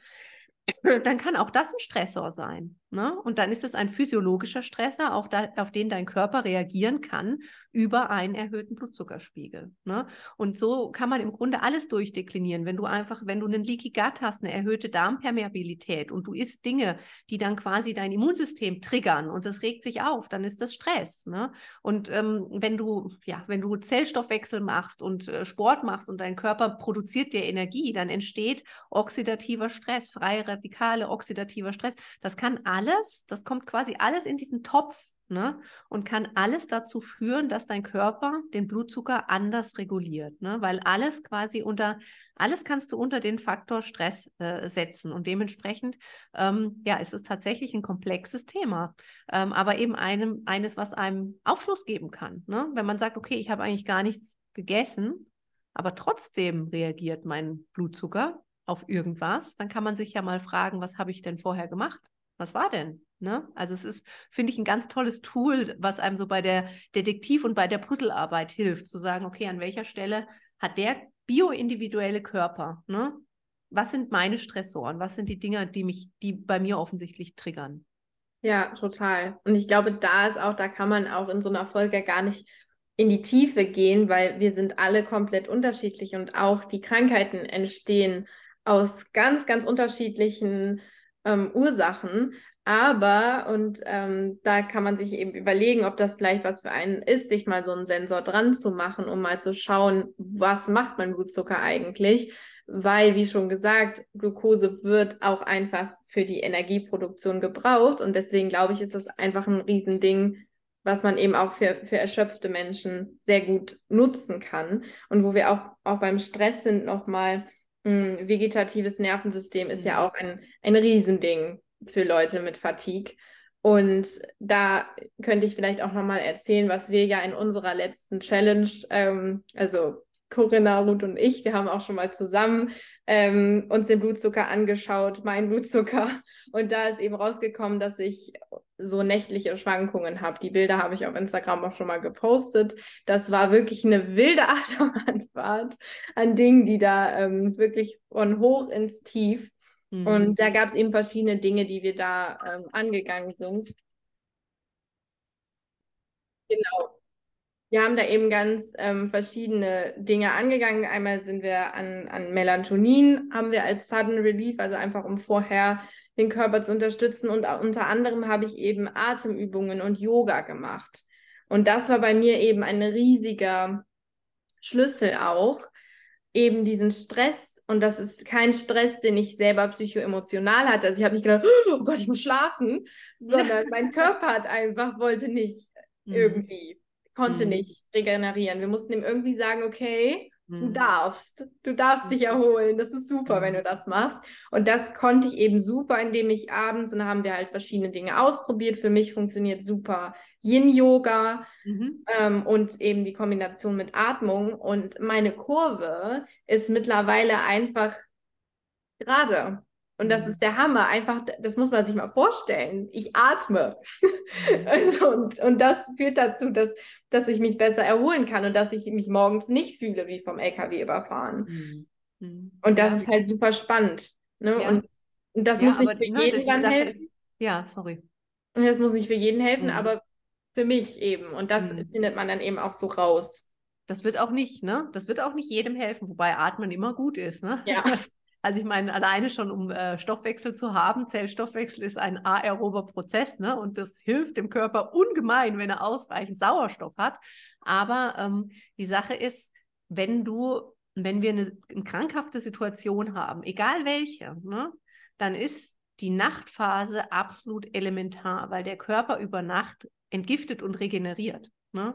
dann kann auch das ein Stressor sein. Ne? Und dann ist es ein physiologischer Stressor, auf, da, auf, den dein Körper reagieren kann über einen erhöhten Blutzuckerspiegel. Ne? Und so kann man im Grunde alles durchdeklinieren. Wenn du einfach, wenn du einen Leaky Gut hast, eine erhöhte Darmpermeabilität und du isst Dinge, die dann quasi dein Immunsystem triggern und das regt sich auf, dann ist das Stress. Ne? Und ähm, wenn du, ja, wenn du Zellstoffwechsel machst und äh, Sport machst und dein Körper produziert dir Energie, dann entsteht oxidativer Stress, freie Radikale, oxidativer Stress. Das kann alles das kommt quasi alles in diesen Topf ne? und kann alles dazu führen, dass dein Körper den Blutzucker anders reguliert, ne? weil alles quasi unter, alles kannst du unter den Faktor Stress äh, setzen und dementsprechend, ähm, ja, ist es tatsächlich ein komplexes Thema, ähm, aber eben einem, eines, was einem Aufschluss geben kann. Ne? Wenn man sagt, okay, ich habe eigentlich gar nichts gegessen, aber trotzdem reagiert mein Blutzucker auf irgendwas, dann kann man sich ja mal fragen, was habe ich denn vorher gemacht? Was war denn? Ne? Also es ist, finde ich, ein ganz tolles Tool, was einem so bei der Detektiv- und bei der Puzzlearbeit hilft, zu sagen, okay, an welcher Stelle hat der bioindividuelle Körper, ne? Was sind meine Stressoren? Was sind die Dinge, die mich, die bei mir offensichtlich triggern? Ja, total. Und ich glaube, da ist auch, da kann man auch in so einer Folge gar nicht in die Tiefe gehen, weil wir sind alle komplett unterschiedlich und auch die Krankheiten entstehen aus ganz, ganz unterschiedlichen ähm, Ursachen. Aber, und ähm, da kann man sich eben überlegen, ob das vielleicht was für einen ist, sich mal so einen Sensor dran zu machen, um mal zu schauen, was macht mein Blutzucker eigentlich. Weil, wie schon gesagt, Glucose wird auch einfach für die Energieproduktion gebraucht. Und deswegen glaube ich, ist das einfach ein Riesending, was man eben auch für, für erschöpfte Menschen sehr gut nutzen kann. Und wo wir auch, auch beim Stress sind, nochmal, hm, vegetatives Nervensystem ist ja mhm. auch ein, ein Riesending für Leute mit Fatigue. Und da könnte ich vielleicht auch nochmal erzählen, was wir ja in unserer letzten Challenge, ähm, also Corinna, Ruth und ich, wir haben auch schon mal zusammen ähm, uns den Blutzucker angeschaut, meinen Blutzucker. Und da ist eben rausgekommen, dass ich so nächtliche Schwankungen habe. Die Bilder habe ich auf Instagram auch schon mal gepostet. Das war wirklich eine wilde Achterbahnfahrt an Dingen, die da ähm, wirklich von hoch ins Tief Mhm. Und da gab es eben verschiedene Dinge, die wir da ähm, angegangen sind. Genau. Wir haben da eben ganz ähm, verschiedene Dinge angegangen. Einmal sind wir an, an Melatonin, haben wir als Sudden Relief, also einfach um vorher den Körper zu unterstützen. Und unter anderem habe ich eben Atemübungen und Yoga gemacht. Und das war bei mir eben ein riesiger Schlüssel auch, eben diesen Stress und das ist kein Stress, den ich selber psychoemotional hatte. Also ich habe nicht gedacht, oh Gott, ich muss schlafen, sondern mein Körper hat einfach, wollte nicht mhm. irgendwie, konnte mhm. nicht regenerieren. Wir mussten ihm irgendwie sagen, okay, Du mhm. darfst, du darfst dich mhm. erholen. Das ist super, wenn du mhm. das machst. Und das konnte ich eben super, indem ich abends, und da haben wir halt verschiedene Dinge ausprobiert. Für mich funktioniert super Yin-Yoga mhm. ähm, und eben die Kombination mit Atmung. Und meine Kurve ist mittlerweile einfach gerade. Und das ist der Hammer. Einfach, das muss man sich mal vorstellen. Ich atme. also, und, und das führt dazu, dass, dass ich mich besser erholen kann und dass ich mich morgens nicht fühle wie vom LKW überfahren. Mhm. Und das ja. ist halt super spannend. Ne? Ja. Und, und, das ja, muss nicht für jeden dann helfen. Ist, ja, sorry. Das muss nicht für jeden helfen, mhm. aber für mich eben. Und das mhm. findet man dann eben auch so raus. Das wird auch nicht, ne? Das wird auch nicht jedem helfen, wobei Atmen immer gut ist, ne? Ja. Also ich meine, alleine schon, um äh, Stoffwechsel zu haben, Zellstoffwechsel ist ein aerober Prozess, ne? Und das hilft dem Körper ungemein, wenn er ausreichend Sauerstoff hat. Aber ähm, die Sache ist, wenn du, wenn wir eine, eine krankhafte Situation haben, egal welche, ne, dann ist die Nachtphase absolut elementar, weil der Körper über Nacht entgiftet und regeneriert. Ne?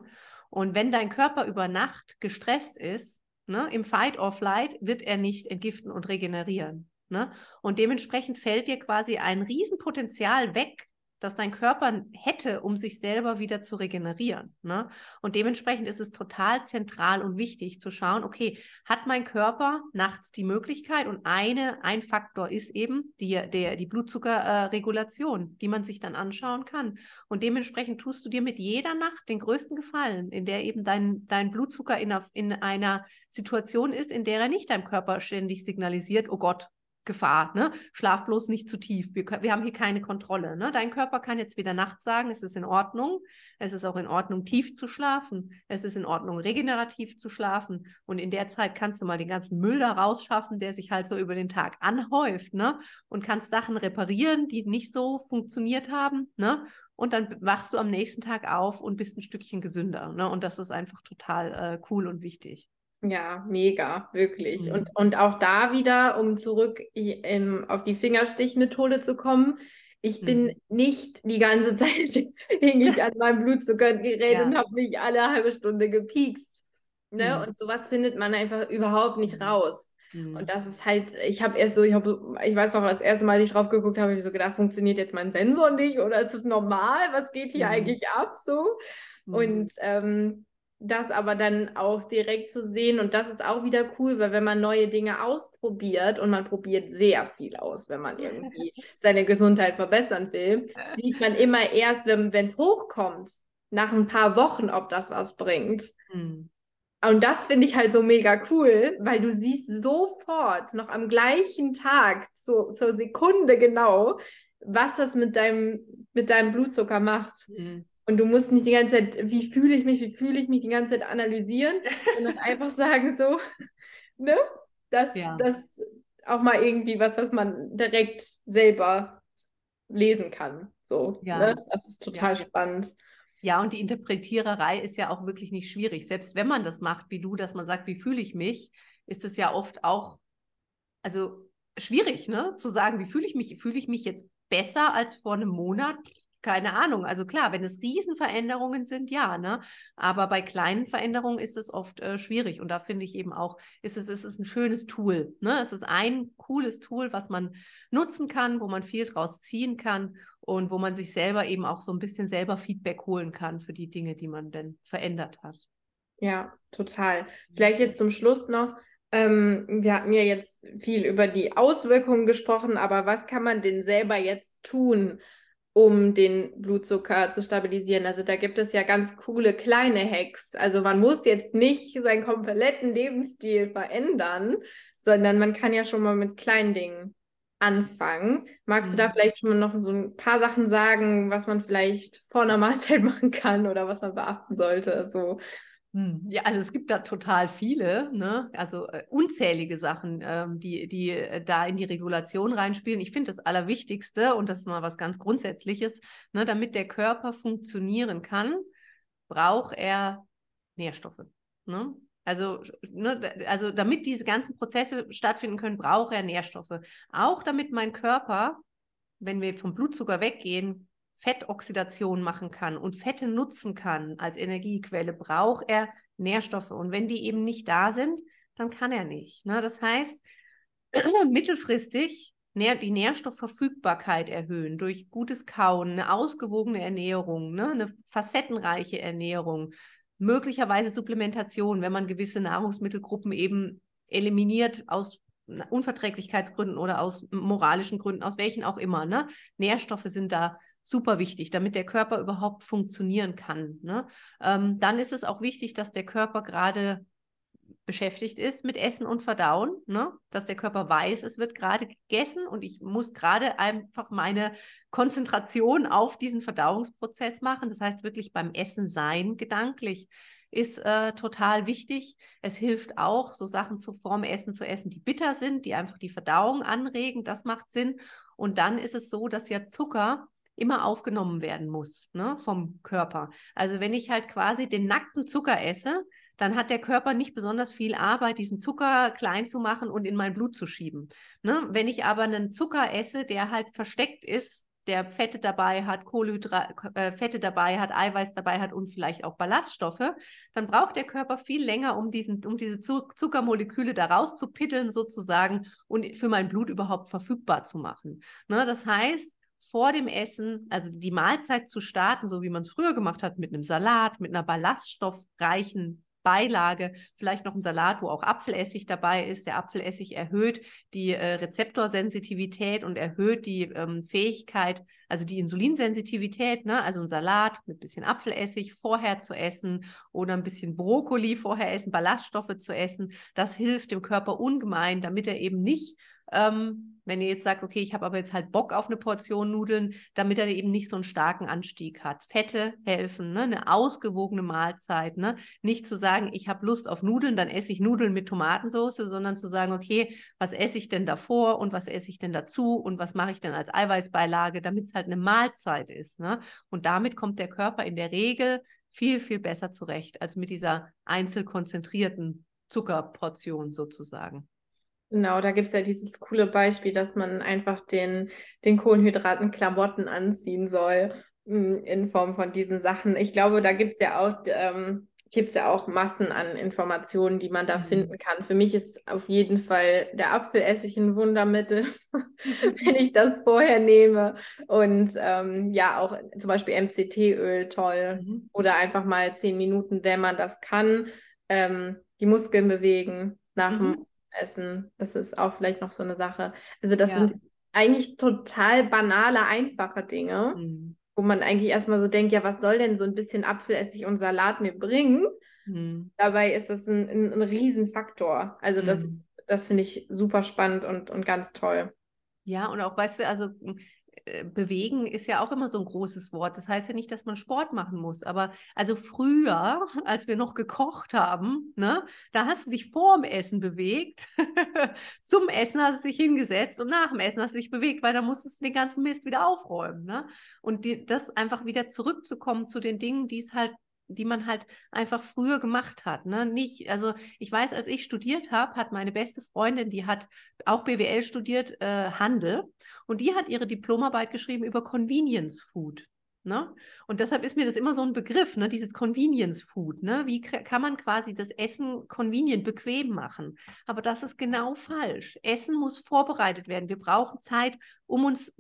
Und wenn dein Körper über Nacht gestresst ist, Ne? Im Fight or Flight wird er nicht entgiften und regenerieren. Ne? Und dementsprechend fällt dir quasi ein Riesenpotenzial weg, das dein Körper hätte, um sich selber wieder zu regenerieren. Ne? Und dementsprechend ist es total zentral und wichtig zu schauen, okay, hat mein Körper nachts die Möglichkeit und eine, ein Faktor ist eben die, der, die Blutzuckerregulation, äh, die man sich dann anschauen kann. Und dementsprechend tust du dir mit jeder Nacht den größten Gefallen, in der eben dein, dein Blutzucker in in einer Situation ist, in der er nicht deinem Körper ständig signalisiert, oh Gott, Gefahr. Ne? Schlaf bloß nicht zu tief. Wir, wir haben hier keine Kontrolle. Ne? Dein Körper kann jetzt wieder nachts sagen, es ist in Ordnung. Es ist auch in Ordnung, tief zu schlafen. Es ist in Ordnung, regenerativ zu schlafen. Und in der Zeit kannst du mal den ganzen Müll da rausschaffen, der sich halt so über den Tag anhäuft. Ne? Und kannst Sachen reparieren, die nicht so funktioniert haben. Ne? Und dann wachst du am nächsten Tag auf und bist ein Stückchen gesünder. Ne? Und das ist einfach total äh, cool und wichtig. Ja, mega, wirklich. Mhm. Und, und auch da wieder, um zurück ähm, auf die Fingerstichmethode zu kommen, ich bin mhm. nicht die ganze Zeit hing ich an meinem Blutzuckergerät ja. und habe mich alle halbe Stunde gepiekst. Ne? Mhm. Und sowas findet man einfach überhaupt nicht mhm. raus. Mhm. Und das ist halt, ich habe erst so, ich, hab, ich weiß noch, das erste Mal, als ich drauf geguckt habe, habe ich so gedacht, funktioniert jetzt mein Sensor nicht oder ist es normal? Was geht hier mhm. eigentlich ab? So. Und ähm, das aber dann auch direkt zu sehen und das ist auch wieder cool, weil wenn man neue Dinge ausprobiert und man probiert sehr viel aus, wenn man irgendwie seine Gesundheit verbessern will, sieht man immer erst, wenn es hochkommt, nach ein paar Wochen, ob das was bringt. Mhm. Und das finde ich halt so mega cool, weil du siehst sofort, noch am gleichen Tag, zu, zur Sekunde genau, was das mit deinem, mit deinem Blutzucker macht. Mhm. Und du musst nicht die ganze Zeit, wie fühle ich mich, wie fühle ich mich, die ganze Zeit analysieren, sondern einfach sagen so, ne? Das, ja. das auch mal irgendwie was, was man direkt selber lesen kann. So, ja. ne? Das ist total ja. spannend. Ja, und die Interpretiererei ist ja auch wirklich nicht schwierig. Selbst wenn man das macht, wie du, dass man sagt, wie fühle ich mich, ist es ja oft auch, also schwierig, ne? Zu sagen, wie fühle ich mich? Fühle ich mich jetzt besser als vor einem Monat? Keine Ahnung. Also klar, wenn es Riesenveränderungen sind, ja, ne? Aber bei kleinen Veränderungen ist es oft äh, schwierig. Und da finde ich eben auch, ist es, ist es ein schönes Tool. Ne? Es ist ein cooles Tool, was man nutzen kann, wo man viel draus ziehen kann und wo man sich selber eben auch so ein bisschen selber Feedback holen kann für die Dinge, die man denn verändert hat. Ja, total. Vielleicht jetzt zum Schluss noch. Ähm, wir hatten ja jetzt viel über die Auswirkungen gesprochen, aber was kann man denn selber jetzt tun, um den Blutzucker zu stabilisieren. Also da gibt es ja ganz coole kleine Hacks. Also man muss jetzt nicht seinen kompletten Lebensstil verändern, sondern man kann ja schon mal mit kleinen Dingen anfangen. Magst mhm. du da mhm. vielleicht schon mal noch so ein paar Sachen sagen, was man vielleicht vor einer Mahlzeit machen kann oder was man beachten sollte? So ja, also es gibt da total viele, ne? also äh, unzählige Sachen, ähm, die, die äh, da in die Regulation reinspielen. Ich finde das Allerwichtigste, und das ist mal was ganz Grundsätzliches, ne? damit der Körper funktionieren kann, braucht er Nährstoffe. Ne? Also, ne, also damit diese ganzen Prozesse stattfinden können, braucht er Nährstoffe. Auch damit mein Körper, wenn wir vom Blutzucker weggehen, Fettoxidation machen kann und Fette nutzen kann als Energiequelle, braucht er Nährstoffe. Und wenn die eben nicht da sind, dann kann er nicht. Ne? Das heißt, mittelfristig die Nährstoffverfügbarkeit erhöhen durch gutes Kauen, eine ausgewogene Ernährung, ne? eine facettenreiche Ernährung, möglicherweise Supplementation, wenn man gewisse Nahrungsmittelgruppen eben eliminiert aus Unverträglichkeitsgründen oder aus moralischen Gründen, aus welchen auch immer. Ne? Nährstoffe sind da super wichtig, damit der Körper überhaupt funktionieren kann. Ne? Ähm, dann ist es auch wichtig, dass der Körper gerade beschäftigt ist mit Essen und Verdauen, ne? dass der Körper weiß, es wird gerade gegessen und ich muss gerade einfach meine Konzentration auf diesen Verdauungsprozess machen. Das heißt wirklich beim Essen sein, gedanklich ist äh, total wichtig. Es hilft auch, so Sachen zu Form Essen zu essen, die bitter sind, die einfach die Verdauung anregen. Das macht Sinn. Und dann ist es so, dass ja Zucker immer aufgenommen werden muss ne, vom Körper. Also wenn ich halt quasi den nackten Zucker esse, dann hat der Körper nicht besonders viel Arbeit, diesen Zucker klein zu machen und in mein Blut zu schieben. Ne? Wenn ich aber einen Zucker esse, der halt versteckt ist, der Fette dabei hat, Kohlenhydrate, äh, Fette dabei hat, Eiweiß dabei hat und vielleicht auch Ballaststoffe, dann braucht der Körper viel länger, um, diesen, um diese Zuckermoleküle da rauszupitteln sozusagen und für mein Blut überhaupt verfügbar zu machen. Ne? Das heißt, vor dem Essen, also die Mahlzeit zu starten, so wie man es früher gemacht hat, mit einem Salat, mit einer ballaststoffreichen Beilage, vielleicht noch ein Salat, wo auch Apfelessig dabei ist. Der Apfelessig erhöht die äh, Rezeptorsensitivität und erhöht die ähm, Fähigkeit, also die Insulinsensitivität, ne? also ein Salat mit ein bisschen Apfelessig vorher zu essen oder ein bisschen Brokkoli vorher essen, Ballaststoffe zu essen. Das hilft dem Körper ungemein, damit er eben nicht ähm, wenn ihr jetzt sagt, okay, ich habe aber jetzt halt Bock auf eine Portion Nudeln, damit er eben nicht so einen starken Anstieg hat. Fette helfen, ne? eine ausgewogene Mahlzeit. Ne? Nicht zu sagen, ich habe Lust auf Nudeln, dann esse ich Nudeln mit Tomatensauce, sondern zu sagen, okay, was esse ich denn davor und was esse ich denn dazu und was mache ich denn als Eiweißbeilage, damit es halt eine Mahlzeit ist. Ne? Und damit kommt der Körper in der Regel viel, viel besser zurecht als mit dieser einzelkonzentrierten Zuckerportion sozusagen. Genau, da gibt es ja dieses coole Beispiel, dass man einfach den, den Kohlenhydraten Klamotten anziehen soll hm, in Form von diesen Sachen. Ich glaube, da gibt es ja auch ähm, gibt es ja auch Massen an Informationen, die man da Mhm. finden kann. Für mich ist auf jeden Fall der Apfelessig ein Wundermittel, wenn ich das vorher nehme. Und ähm, ja, auch zum Beispiel MCT-Öl toll. Mhm. Oder einfach mal zehn Minuten, wenn man das kann, ähm, die Muskeln bewegen nach dem Mhm. Essen. Das ist auch vielleicht noch so eine Sache. Also das Ja. sind eigentlich total banale, einfache Dinge Mhm. wo man eigentlich erstmal so denkt, ja, was soll denn so ein bisschen Apfelessig und Salat mir bringen? Mhm. Dabei ist das ein, ein, ein Riesenfaktor. Also das, Mhm. das finde ich super spannend und, und ganz toll. Ja, und auch, weißt du, also bewegen ist ja auch immer so ein großes Wort. Das heißt ja nicht, dass man Sport machen muss. Aber also früher, als wir noch gekocht haben, ne, da hast du dich vorm Essen bewegt. Zum Essen hast du dich hingesetzt und nach dem Essen hast du dich bewegt, weil da musstest du den ganzen Mist wieder aufräumen. Ne? Und die, das einfach wieder zurückzukommen zu den Dingen, die es halt die man halt einfach früher gemacht hat. Ne? Nicht, also ich weiß, als ich studiert habe, hat meine beste Freundin, die hat auch BWL studiert, äh, Handel, und die hat ihre Diplomarbeit geschrieben über Convenience Food. Ne? Und deshalb ist mir das immer so ein Begriff, ne? dieses Convenience Food. Ne? Wie kann man quasi das Essen convenient, bequem machen? Aber das ist genau falsch. Essen muss vorbereitet werden. Wir brauchen Zeit, um uns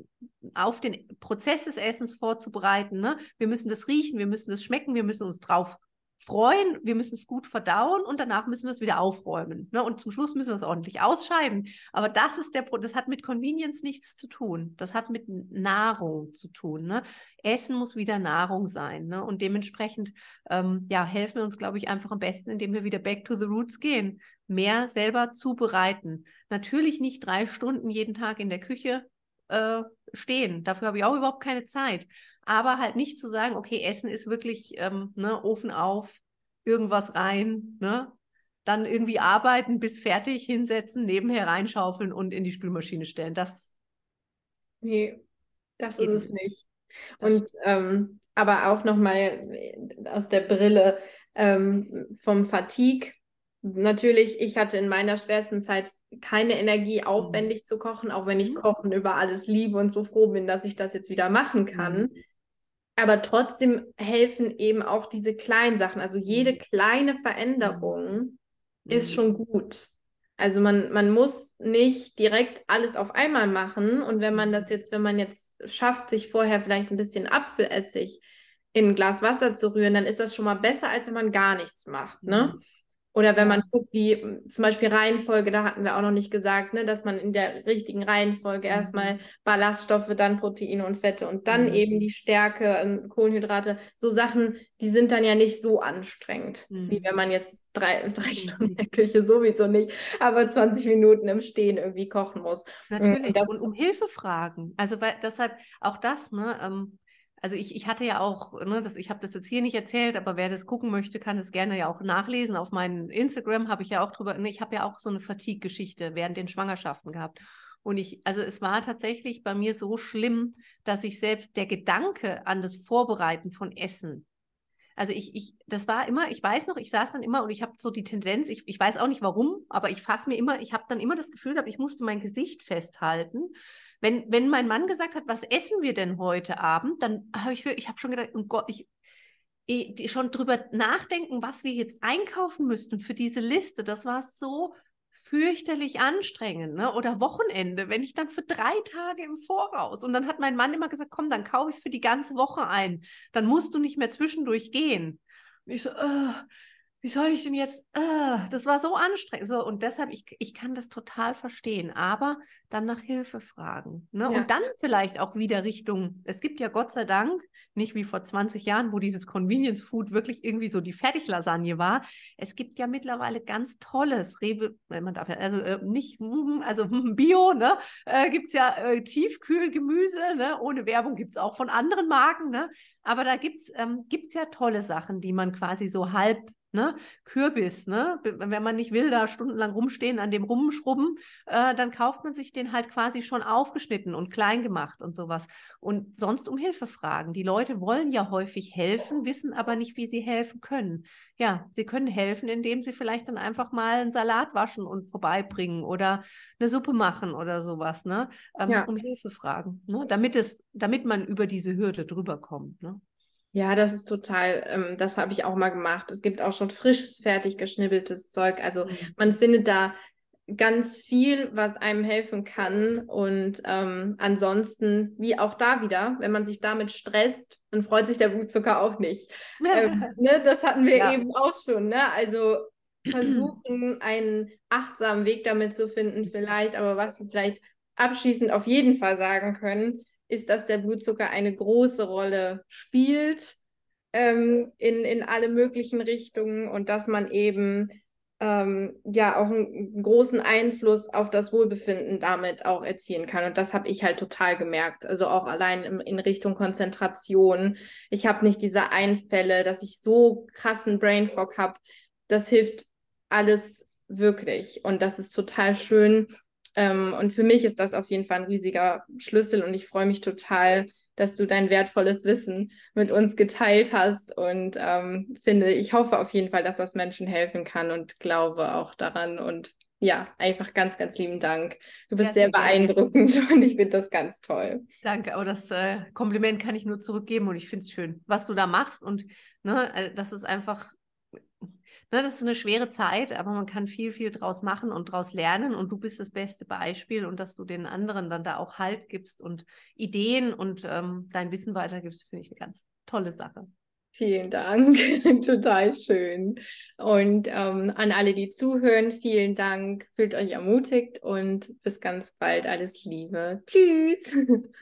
auf den Prozess des Essens vorzubereiten. Ne? Wir müssen das riechen, wir müssen das schmecken, wir müssen uns drauf freuen, wir müssen es gut verdauen und danach müssen wir es wieder aufräumen. Ne? Und zum Schluss müssen wir es ordentlich ausscheiden. Aber das ist der, das hat mit Convenience nichts zu tun. Das hat mit Nahrung zu tun. Ne? Essen muss wieder Nahrung sein. Ne? Und dementsprechend ähm, ja, helfen wir uns, glaube ich, einfach am besten, indem wir wieder back to the roots gehen. Mehr selber zubereiten. Natürlich nicht drei Stunden jeden Tag in der Küche äh, stehen. Dafür habe ich auch überhaupt keine Zeit. Aber halt nicht zu sagen, okay, Essen ist wirklich ähm, ne, Ofen auf, irgendwas rein, ne? dann irgendwie arbeiten, bis fertig, hinsetzen, nebenher reinschaufeln und in die Spülmaschine stellen. Das Nee, das ist es nicht. Und ähm, aber auch nochmal aus der Brille ähm, vom Fatigue. Natürlich, ich hatte in meiner schwersten Zeit keine Energie, aufwendig zu kochen, auch wenn ich Mhm. Kochen über alles liebe und so froh bin, dass ich das jetzt wieder machen kann. Mhm. Aber trotzdem helfen eben auch diese kleinen Sachen. Also jede Mhm. kleine Veränderung ist Mhm. schon gut. Also man, man muss nicht direkt alles auf einmal machen. Und wenn man das Mhm. jetzt, wenn man jetzt schafft, sich vorher vielleicht ein bisschen Apfelessig in ein Glas Wasser zu rühren, dann ist das schon mal besser, als wenn man gar nichts macht, ne? Mhm. Oder wenn man guckt, wie m, zum Beispiel Reihenfolge, da hatten wir auch noch nicht gesagt, ne, dass man in der richtigen Reihenfolge Mhm. erstmal Ballaststoffe, dann Proteine und Fette und dann Mhm. eben die Stärke, ähm, Kohlenhydrate, so Sachen, die sind dann ja nicht so anstrengend, wie Mhm. wenn man jetzt drei, drei Mhm. Stunden in der Küche sowieso nicht, aber 20 Minuten im Stehen irgendwie kochen muss. Natürlich. das- und um Hilfe fragen. Also weil deshalb auch das, ne, ähm, also ich, ich hatte ja auch, ne, das, ich habe das jetzt hier nicht erzählt, aber wer das gucken möchte, kann es gerne ja auch nachlesen. Auf meinem Instagram habe ich ja auch drüber, ne, ich habe ja auch so eine Fatigue-Geschichte während den Schwangerschaften gehabt. Und ich, also es war tatsächlich bei mir so schlimm, dass ich selbst der Gedanke an das Vorbereiten von Essen, also ich, ich, das war immer, ich weiß noch, ich saß dann immer und ich habe so die Tendenz, ich, ich weiß auch nicht warum, aber ich fasse mir immer, ich habe dann immer das Gefühl gehabt, ich musste mein Gesicht festhalten. Wenn, wenn mein Mann gesagt hat, was essen wir denn heute Abend, dann habe ich, ich habe schon gedacht, um Gott, ich, ich schon drüber nachdenken, was wir jetzt einkaufen müssten für diese Liste, das war so fürchterlich anstrengend, ne? Oder Wochenende, wenn ich dann für drei Tage im Voraus und dann hat mein Mann immer gesagt, komm, dann kaufe ich für die ganze Woche ein, dann musst du nicht mehr zwischendurch gehen. Und ich so, äh, wie soll ich denn jetzt, äh, das war so anstrengend. So, und deshalb, ich, ich kann das total verstehen, aber dann nach Hilfe fragen. Ne? Ja. Und dann vielleicht auch wieder Richtung, es gibt ja Gott sei Dank, nicht wie vor 20 Jahren, wo dieses Convenience Food wirklich irgendwie so die Fertiglasagne war. Es gibt ja mittlerweile ganz tolles Rewe, wenn man darf, ja- also äh, nicht, also Bio, ne? Äh, gibt es ja äh, Tiefkühlgemüse, ne? Ohne Werbung gibt es auch von anderen Marken, ne? Aber da gibt es ähm, gibt's ja tolle Sachen, die man quasi so halb Ne? Kürbis, ne? Wenn man nicht will, da stundenlang rumstehen, an dem rumschrubben, äh, dann kauft man sich den halt quasi schon aufgeschnitten und klein gemacht und sowas. Und sonst um Hilfe fragen. Die Leute wollen ja häufig helfen, wissen aber nicht, wie sie helfen können. Ja, sie können helfen, indem sie vielleicht dann einfach mal einen Salat waschen und vorbeibringen oder eine Suppe machen oder sowas, ne? Ähm, Ja. Um Hilfe fragen, ne? Damit es, damit man über diese Hürde drüber kommt. Ne? Ja, das ist total, ähm, das habe ich auch mal gemacht. Es gibt auch schon frisches, fertig geschnibbeltes Zeug. Also mhm. man findet da ganz viel, was einem helfen kann. Und ähm, ansonsten, wie auch da wieder, wenn man sich damit stresst, dann freut sich der Blutzucker auch nicht. ähm, ne, das hatten wir ja. eben auch schon. Ne? Also versuchen, einen achtsamen Weg damit zu finden, vielleicht. Aber was wir vielleicht abschließend auf jeden Fall sagen können, ist, dass der Blutzucker eine große Rolle spielt ähm, in, in alle möglichen Richtungen und dass man eben ähm, ja auch einen großen Einfluss auf das Wohlbefinden damit auch erzielen kann. Und das habe ich halt total gemerkt. Also auch allein in, in Richtung Konzentration. Ich habe nicht diese Einfälle, dass ich so krassen Brain Fog habe. Das hilft alles wirklich. Und das ist total schön. Ähm, und für mich ist das auf jeden Fall ein riesiger Schlüssel und ich freue mich total, dass du dein wertvolles Wissen mit uns geteilt hast und ähm, finde, ich hoffe auf jeden Fall, dass das Menschen helfen kann und glaube auch daran und ja, einfach ganz, ganz lieben Dank. Du bist sehr, sehr beeindruckend und ich finde das ganz toll. Danke, aber das äh, Kompliment kann ich nur zurückgeben und ich finde es schön, was du da machst und ne, äh, das ist einfach ne, das ist eine schwere Zeit, aber man kann viel, viel draus machen und draus lernen. Und du bist das beste Beispiel und dass du den anderen dann da auch Halt gibst und Ideen und ähm, dein Wissen weitergibst, finde ich eine ganz tolle Sache. Vielen Dank, total schön. Und ähm, an alle, die zuhören, vielen Dank. Fühlt euch ermutigt und bis ganz bald. Alles Liebe. Tschüss.